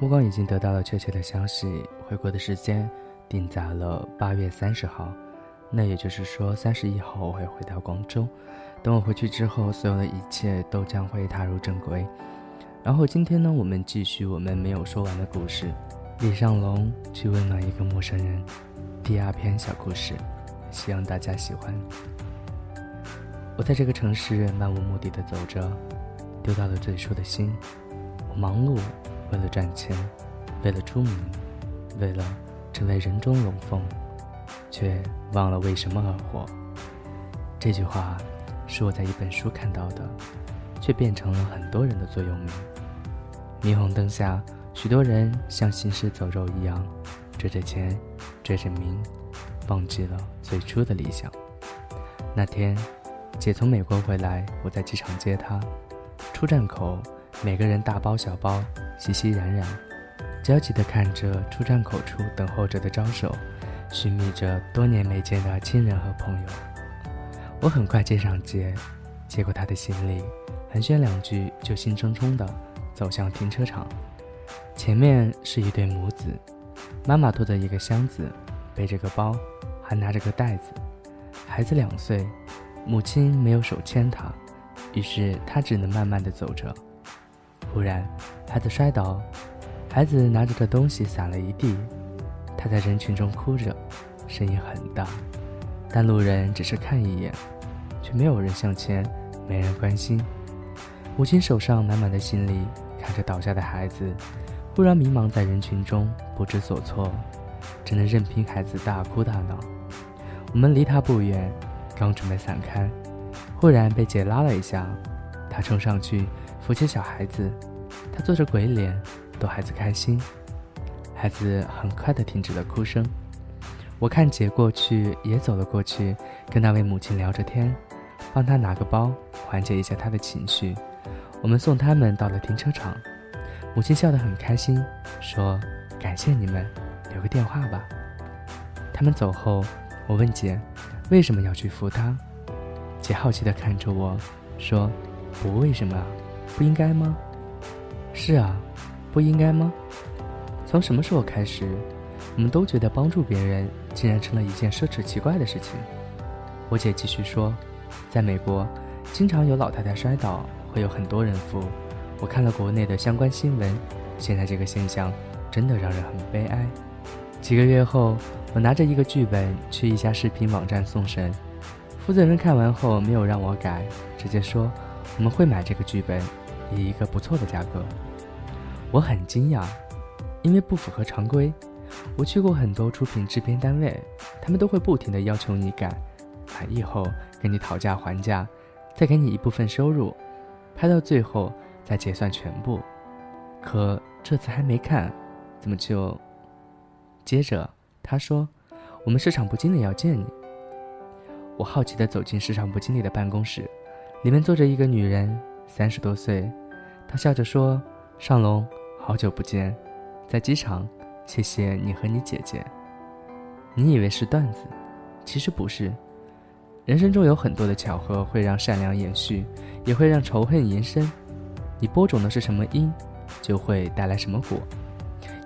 目光已经得到了确切的消息，回国的时间定在了八月三十号，那也就是说三十一号我会回到广州。等我回去之后，所有的一切都将会踏入正轨。然后今天呢，我们继续我们没有说完的故事，李尚龙去温暖一个陌生人，第二篇小故事，希望大家喜欢。我在这个城市漫无目的的走着，丢掉了最初的心，我忙碌。为了赚钱，为了出名，为了成为人中龙凤，却忘了为什么而活。这句话是我在一本书看到的，却变成了很多人的座右铭。霓虹灯下，许多人像行尸走肉一样，追着钱，追着名，忘记了最初的理想。那天，姐从美国回来，我在机场接她，出站口。每个人大包小包，熙熙攘攘，焦急地看着出站口处等候着的招手，寻觅着多年没见的亲人和朋友。我很快接上接，接过他的行李，寒暄两句，就兴冲冲地走向停车场。前面是一对母子，妈妈拖着一个箱子，背着个包，还拿着个袋子。孩子两岁，母亲没有手牵他，于是他只能慢慢地走着。忽然，孩子摔倒，孩子拿着的东西洒了一地，他在人群中哭着，声音很大，但路人只是看一眼，却没有人向前，没人关心。母亲手上满满的行李，看着倒下的孩子，忽然迷茫在人群中，不知所措，只能任凭孩子大哭大闹。我们离他不远，刚准备散开，忽然被姐拉了一下，他冲上去。扶起小孩子，他做着鬼脸，逗孩子开心。孩子很快的停止了哭声。我看姐过去，也走了过去，跟那位母亲聊着天，帮她拿个包，缓解一下她的情绪。我们送他们到了停车场，母亲笑得很开心，说：“感谢你们，留个电话吧。”他们走后，我问姐：“为什么要去扶他？”姐好奇地看着我说：“不为什么啊。”不应该吗？是啊，不应该吗？从什么时候开始，我们都觉得帮助别人竟然成了一件奢侈奇怪的事情？我姐继续说，在美国，经常有老太太摔倒，会有很多人扶。我看了国内的相关新闻，现在这个现象真的让人很悲哀。几个月后，我拿着一个剧本去一家视频网站送审，负责人看完后没有让我改，直接说我们会买这个剧本。以一个不错的价格，我很惊讶，因为不符合常规。我去过很多出品制片单位，他们都会不停的要求你改，满意后跟你讨价还价，再给你一部分收入，拍到最后再结算全部。可这次还没看，怎么就……接着他说：“我们市场部经理要见你。”我好奇的走进市场部经理的办公室，里面坐着一个女人。三十多岁，她笑着说：“尚龙，好久不见，在机场，谢谢你和你姐姐。你以为是段子，其实不是。人生中有很多的巧合会让善良延续，也会让仇恨延伸。你播种的是什么因，就会带来什么果。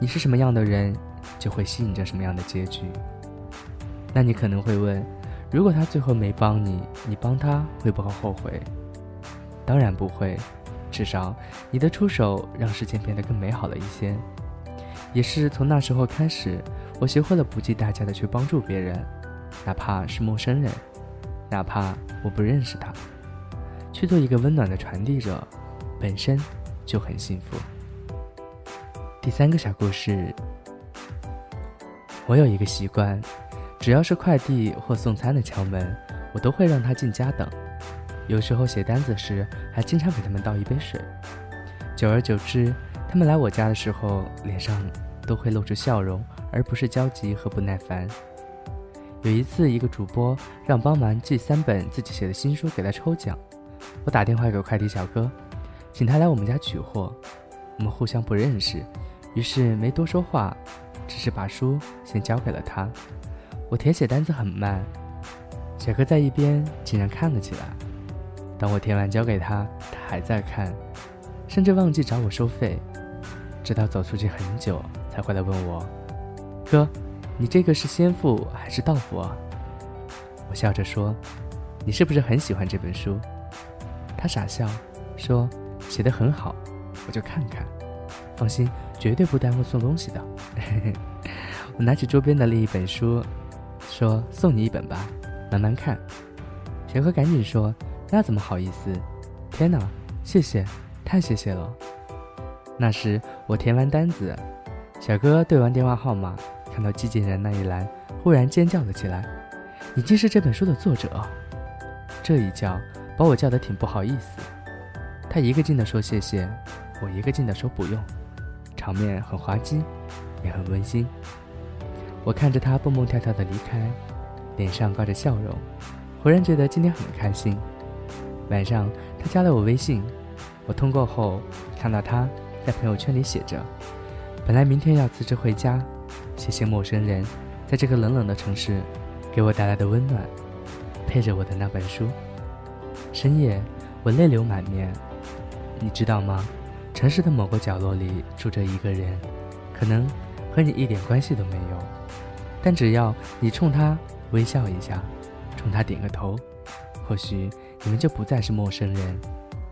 你是什么样的人，就会吸引着什么样的结局。那你可能会问，如果他最后没帮你，你帮他会不会后悔？”当然不会，至少你的出手让事情变得更美好了一些。也是从那时候开始，我学会了不计代价的去帮助别人，哪怕是陌生人，哪怕我不认识他，去做一个温暖的传递者，本身就很幸福。第三个小故事，我有一个习惯，只要是快递或送餐的敲门，我都会让他进家等。有时候写单子时，还经常给他们倒一杯水。久而久之，他们来我家的时候，脸上都会露出笑容，而不是焦急和不耐烦。有一次，一个主播让帮忙寄三本自己写的新书给他抽奖，我打电话给快递小哥，请他来我们家取货。我们互相不认识，于是没多说话，只是把书先交给了他。我填写单子很慢，小哥在一边竟然看了起来。当我填完交给他，他还在看。甚至忘记找我收费，直到走出去很久才回来问我：“哥，你这个是先付还是到付啊？”我笑着说：“你是不是很喜欢这本书？”他傻笑说：“写得很好，我就看看。放心，绝对不耽误送东西的。”我拿起桌边的另一本书，说：“送你一本吧，慢慢看。”小哥赶紧说：“那怎么好意思？天哪，谢谢。”太谢谢了。那时我填完单子，小哥对完电话号码，看到寄件人那一栏，忽然尖叫了起来：“你竟是这本书的作者！”这一叫把我叫得挺不好意思。他一个劲地说谢谢，我一个劲地说不用，场面很滑稽，也很温馨。我看着他蹦蹦跳跳地离开，脸上挂着笑容，忽然觉得今天很开心。晚上他加了我微信。我通过后看到他在朋友圈里写着：“本来明天要辞职回家，谢谢陌生人，在这个冷冷的城市给我带来的温暖，配着我的那本书。”深夜，我泪流满面。你知道吗？城市的某个角落里住着一个人，可能和你一点关系都没有，但只要你冲他微笑一下，冲他点个头，或许你们就不再是陌生人。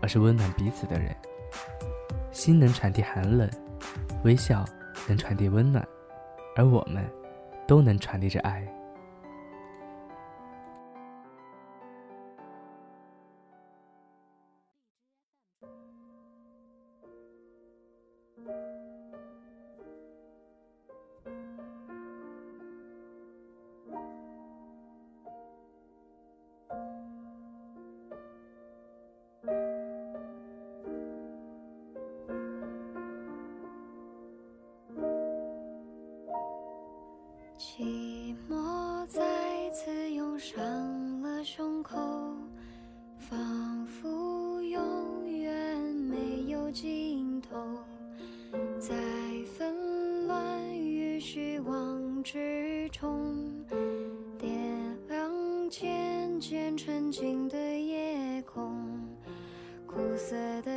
而是温暖彼此的人，心能传递寒冷，微笑能传递温暖，而我们，都能传递着爱。纯净的夜空，苦涩的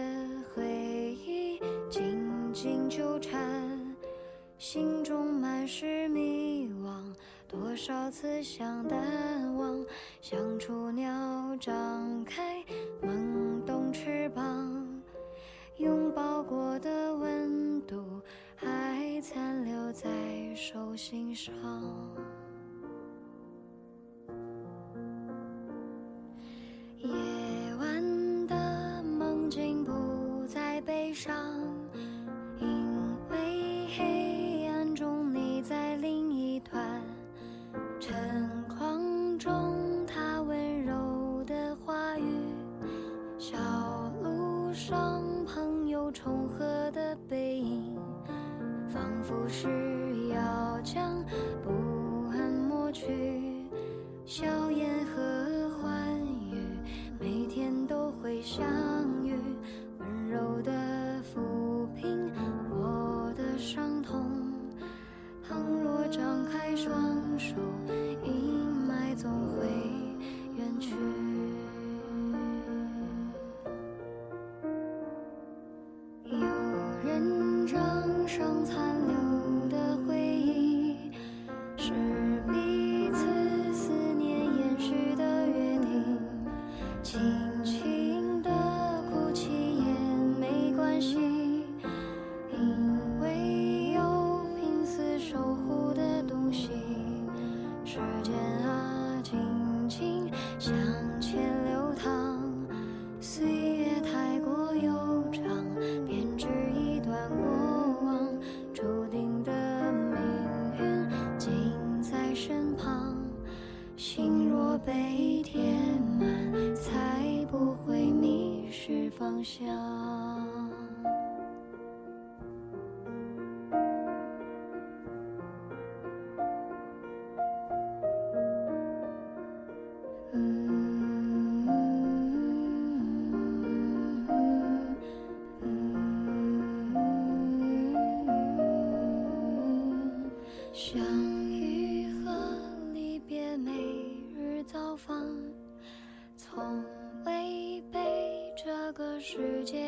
回忆紧紧纠缠。心中满是迷惘，多少次想淡忘，像雏鸟张开懵懂翅膀，拥抱过的温度还残留在手心上。重合的背影仿佛是从未被这个世界